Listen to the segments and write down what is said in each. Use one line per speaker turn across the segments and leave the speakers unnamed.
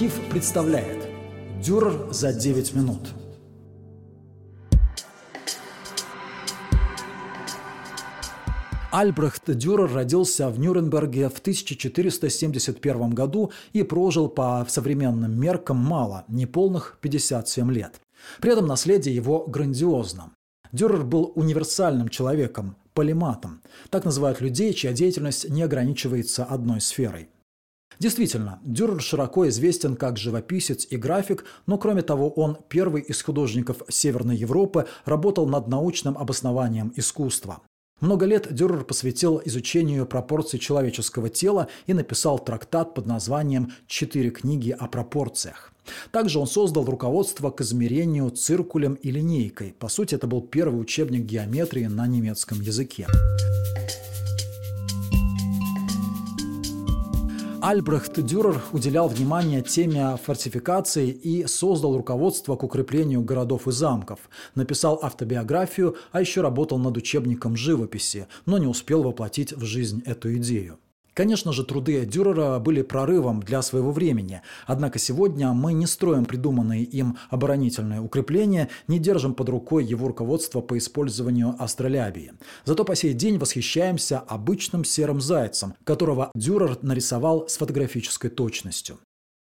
Архив представляет Дюрер за 9 минут. Альбрехт Дюрер родился в Нюрнберге в 1471 году и прожил по современным меркам мало, неполных 57 лет. При этом наследие его грандиозно. Дюрер был универсальным человеком, полиматом. Так называют людей, чья деятельность не ограничивается одной сферой. Действительно, Дюрер широко известен как живописец и график, но кроме того он первый из художников Северной Европы работал над научным обоснованием искусства. Много лет Дюрер посвятил изучению пропорций человеческого тела и написал трактат под названием «Четыре книги о пропорциях». Также он создал руководство к измерению циркулем и линейкой. По сути, это был первый учебник геометрии на немецком языке. Альбрехт Дюрер уделял внимание теме фортификации и создал руководство к укреплению городов и замков, написал автобиографию, а еще работал над учебником живописи, но не успел воплотить в жизнь эту идею. Конечно же, труды Дюрера были прорывом для своего времени, однако сегодня мы не строим придуманные им оборонительные укрепления, не держим под рукой его руководство по использованию астролябии. Зато по сей день восхищаемся обычным серым зайцем, которого Дюрер нарисовал с фотографической точностью.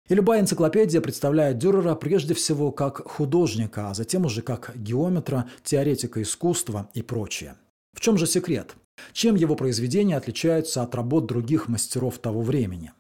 И любая энциклопедия представляет Дюрера прежде всего как художника, а затем уже как геометра, теоретика искусства и прочее. В чем же секрет? Чем его произведения отличаются от работ других мастеров того времени?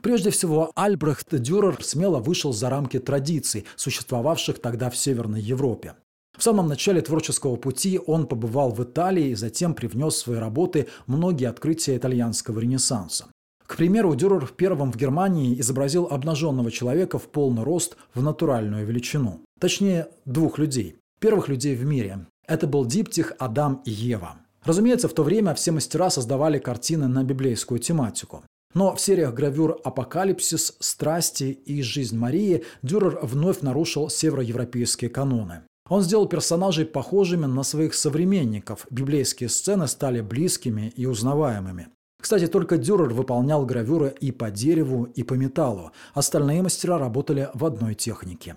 Прежде всего, Альбрехт Дюрер смело вышел за рамки традиций, существовавших тогда в Северной Европе. В самом начале творческого пути он побывал в Италии и затем привнес в свои работы многие открытия итальянского ренессанса. К примеру, Дюрер первым в Германии изобразил обнаженного человека в полный рост в натуральную величину. Точнее, двух людей. Первых людей в мире. Это был диптих Адам и Ева. Разумеется, в то время все мастера создавали картины на библейскую тематику. Но в сериях гравюр «Апокалипсис», «Страсти» и «Жизнь Марии» Дюрер вновь нарушил североевропейские каноны. Он сделал персонажей похожими на своих современников. Библейские сцены стали близкими и узнаваемыми. Кстати, только Дюрер выполнял гравюры и по дереву, и по металлу. Остальные мастера работали в одной технике.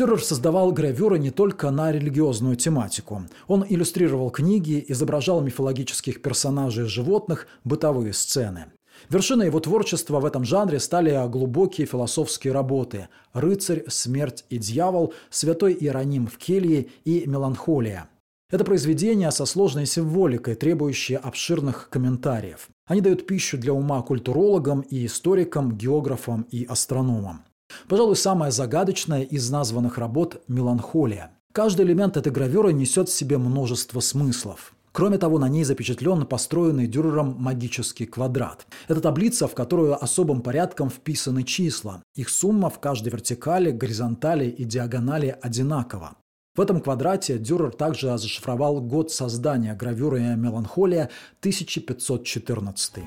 Дюрер создавал гравюры не только на религиозную тематику. Он иллюстрировал книги, изображал мифологических персонажей животных, бытовые сцены. Вершиной его творчества в этом жанре стали глубокие философские работы «Рыцарь», «Смерть и дьявол», «Святой Иероним в келье» и «Меланхолия». Это произведения со сложной символикой, требующие обширных комментариев. Они дают пищу для ума культурологам и историкам, географам и астрономам. Пожалуй, самая загадочная из названных работ – «Меланхолия». Каждый элемент этой гравюры несет в себе множество смыслов. Кроме того, на ней запечатлен построенный Дюрером магический квадрат. Это таблица, в которую особым порядком вписаны числа. Их сумма в каждой вертикали, горизонтали и диагонали одинакова. В этом квадрате Дюрер также зашифровал год создания гравюры «Меланхолия» 1514.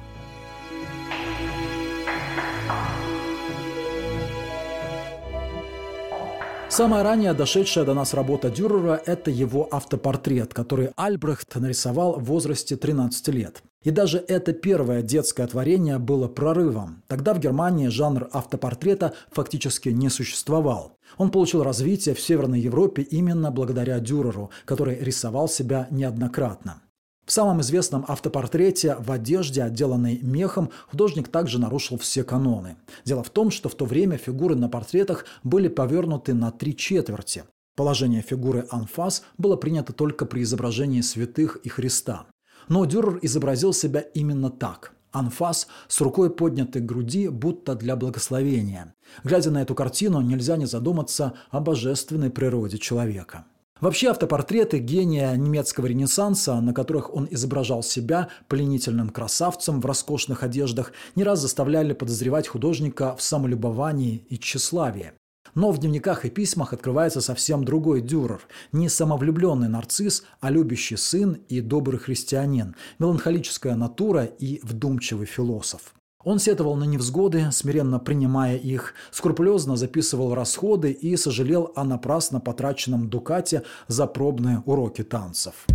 Самая ранняя дошедшая до нас работа Дюрера – это его автопортрет, который Альбрехт нарисовал в возрасте 13 лет. И даже это первое детское творение было прорывом. Тогда в Германии жанр автопортрета фактически не существовал. Он получил развитие в Северной Европе именно благодаря Дюреру, который рисовал себя неоднократно. В самом известном автопортрете в одежде, отделанной мехом, художник также нарушил все каноны. Дело в том, что в то время фигуры на портретах были повернуты на три четверти. Положение фигуры анфас было принято только при изображении святых и Христа. Но Дюрер изобразил себя именно так. Анфас с рукой поднятой к груди, будто для благословения. Глядя на эту картину, нельзя не задуматься о божественной природе человека. Вообще автопортреты гения немецкого ренессанса, на которых он изображал себя пленительным красавцем в роскошных одеждах, не раз заставляли подозревать художника в самолюбовании и тщеславии. Но в дневниках и письмах открывается совсем другой Дюрер. Не самовлюбленный нарцисс, а любящий сын и добрый христианин, меланхолическая натура и вдумчивый философ. Он сетовал на невзгоды, смиренно принимая их, скрупулезно записывал расходы и сожалел о напрасно потраченном дукате за пробные уроки танцев.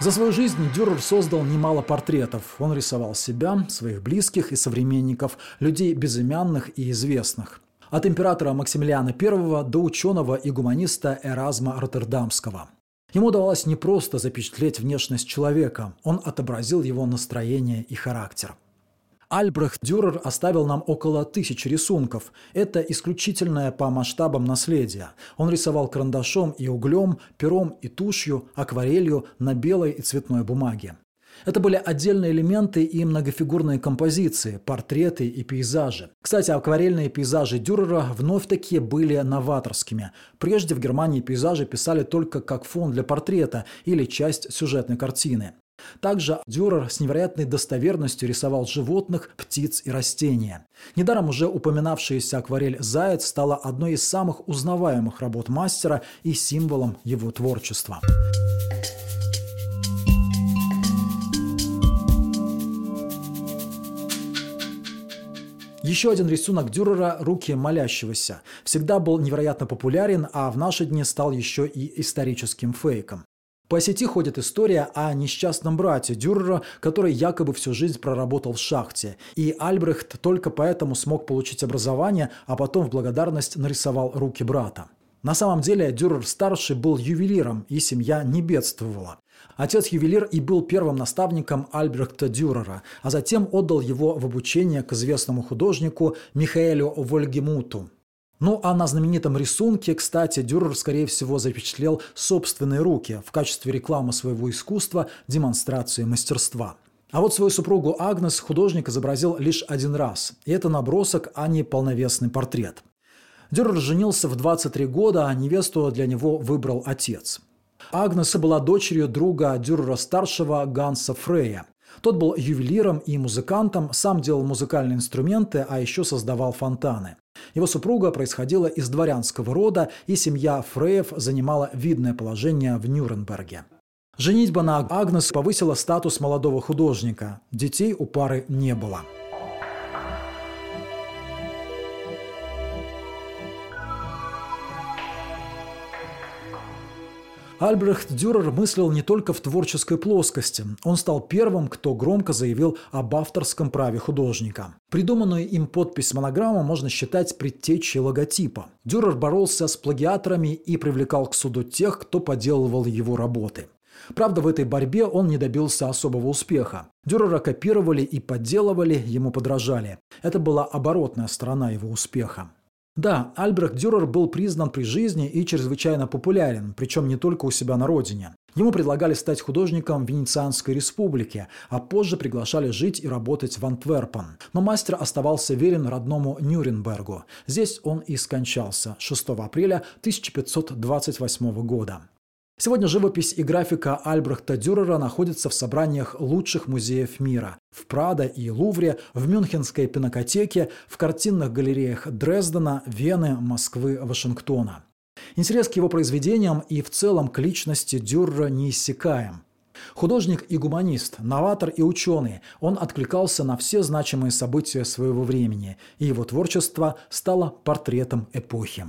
За свою жизнь Дюрер создал немало портретов. Он рисовал себя, своих близких и современников, людей безымянных и известных. От императора Максимилиана I до ученого и гуманиста Эразма Роттердамского. Ему удавалось не просто запечатлеть внешность человека, он отобразил его настроение и характер. Альбрехт Дюрер оставил нам около тысячи рисунков. Это исключительное по масштабам наследие. Он рисовал карандашом и углем, пером и тушью, акварелью на белой и цветной бумаге. Это были отдельные элементы и многофигурные композиции, портреты и пейзажи. Кстати, акварельные пейзажи Дюрера вновь такие были новаторскими. Прежде в Германии пейзажи писали только как фон для портрета или часть сюжетной картины. Также Дюрер с невероятной достоверностью рисовал животных, птиц и растения. Недаром уже упоминавшаяся акварель «Заяц» стала одной из самых узнаваемых работ мастера и символом его творчества. Еще один рисунок Дюрера «Руки молящегося» всегда был невероятно популярен, а в наши дни стал еще и историческим фейком. По сети ходит история о несчастном брате Дюрера, который якобы всю жизнь проработал в шахте. И Альбрехт только поэтому смог получить образование, а потом в благодарность нарисовал руки брата. На самом деле Дюрер-старший был ювелиром, и семья не бедствовала. Отец-ювелир и был первым наставником Альбрехта Дюрера, а затем отдал его в обучение к известному художнику Михаэлю Вольгемуту. Ну а на знаменитом рисунке, кстати, Дюрер, скорее всего, запечатлел собственные руки в качестве рекламы своего искусства, демонстрации мастерства. А вот свою супругу Агнес художник изобразил лишь один раз. И это набросок, а не полновесный портрет. Дюрер женился в 23 года, а невесту для него выбрал отец. Агнеса была дочерью друга Дюрера-старшего Ганса Фрея. Тот был ювелиром и музыкантом, сам делал музыкальные инструменты, а еще создавал фонтаны. Его супруга происходила из дворянского рода, и семья Фреев занимала видное положение в Нюрнберге. Женитьба на Агнес повысила статус молодого художника. Детей у пары не было. Альбрехт Дюрер мыслил не только в творческой плоскости. Он стал первым, кто громко заявил об авторском праве художника. Придуманную им подпись монограммы можно считать предтечей логотипа. Дюрер боролся с плагиаторами и привлекал к суду тех, кто подделывал его работы. Правда, в этой борьбе он не добился особого успеха. Дюрера копировали и подделывали, ему подражали. Это была оборотная сторона его успеха. Да, Альбрехт Дюрер был признан при жизни и чрезвычайно популярен, причем не только у себя на родине. Ему предлагали стать художником Венецианской республики, а позже приглашали жить и работать в Антверпен. Но мастер оставался верен родному Нюрнбергу. Здесь он и скончался 6 апреля 1528 года. Сегодня живопись и графика Альбрехта Дюрера находятся в собраниях лучших музеев мира. В Прадо и Лувре, в Мюнхенской пинокотеке, в картинных галереях Дрездена, Вены, Москвы, Вашингтона. Интерес к его произведениям и в целом к личности Дюрера неиссякаем. Художник и гуманист, новатор и ученый, он откликался на все значимые события своего времени, и его творчество стало портретом эпохи.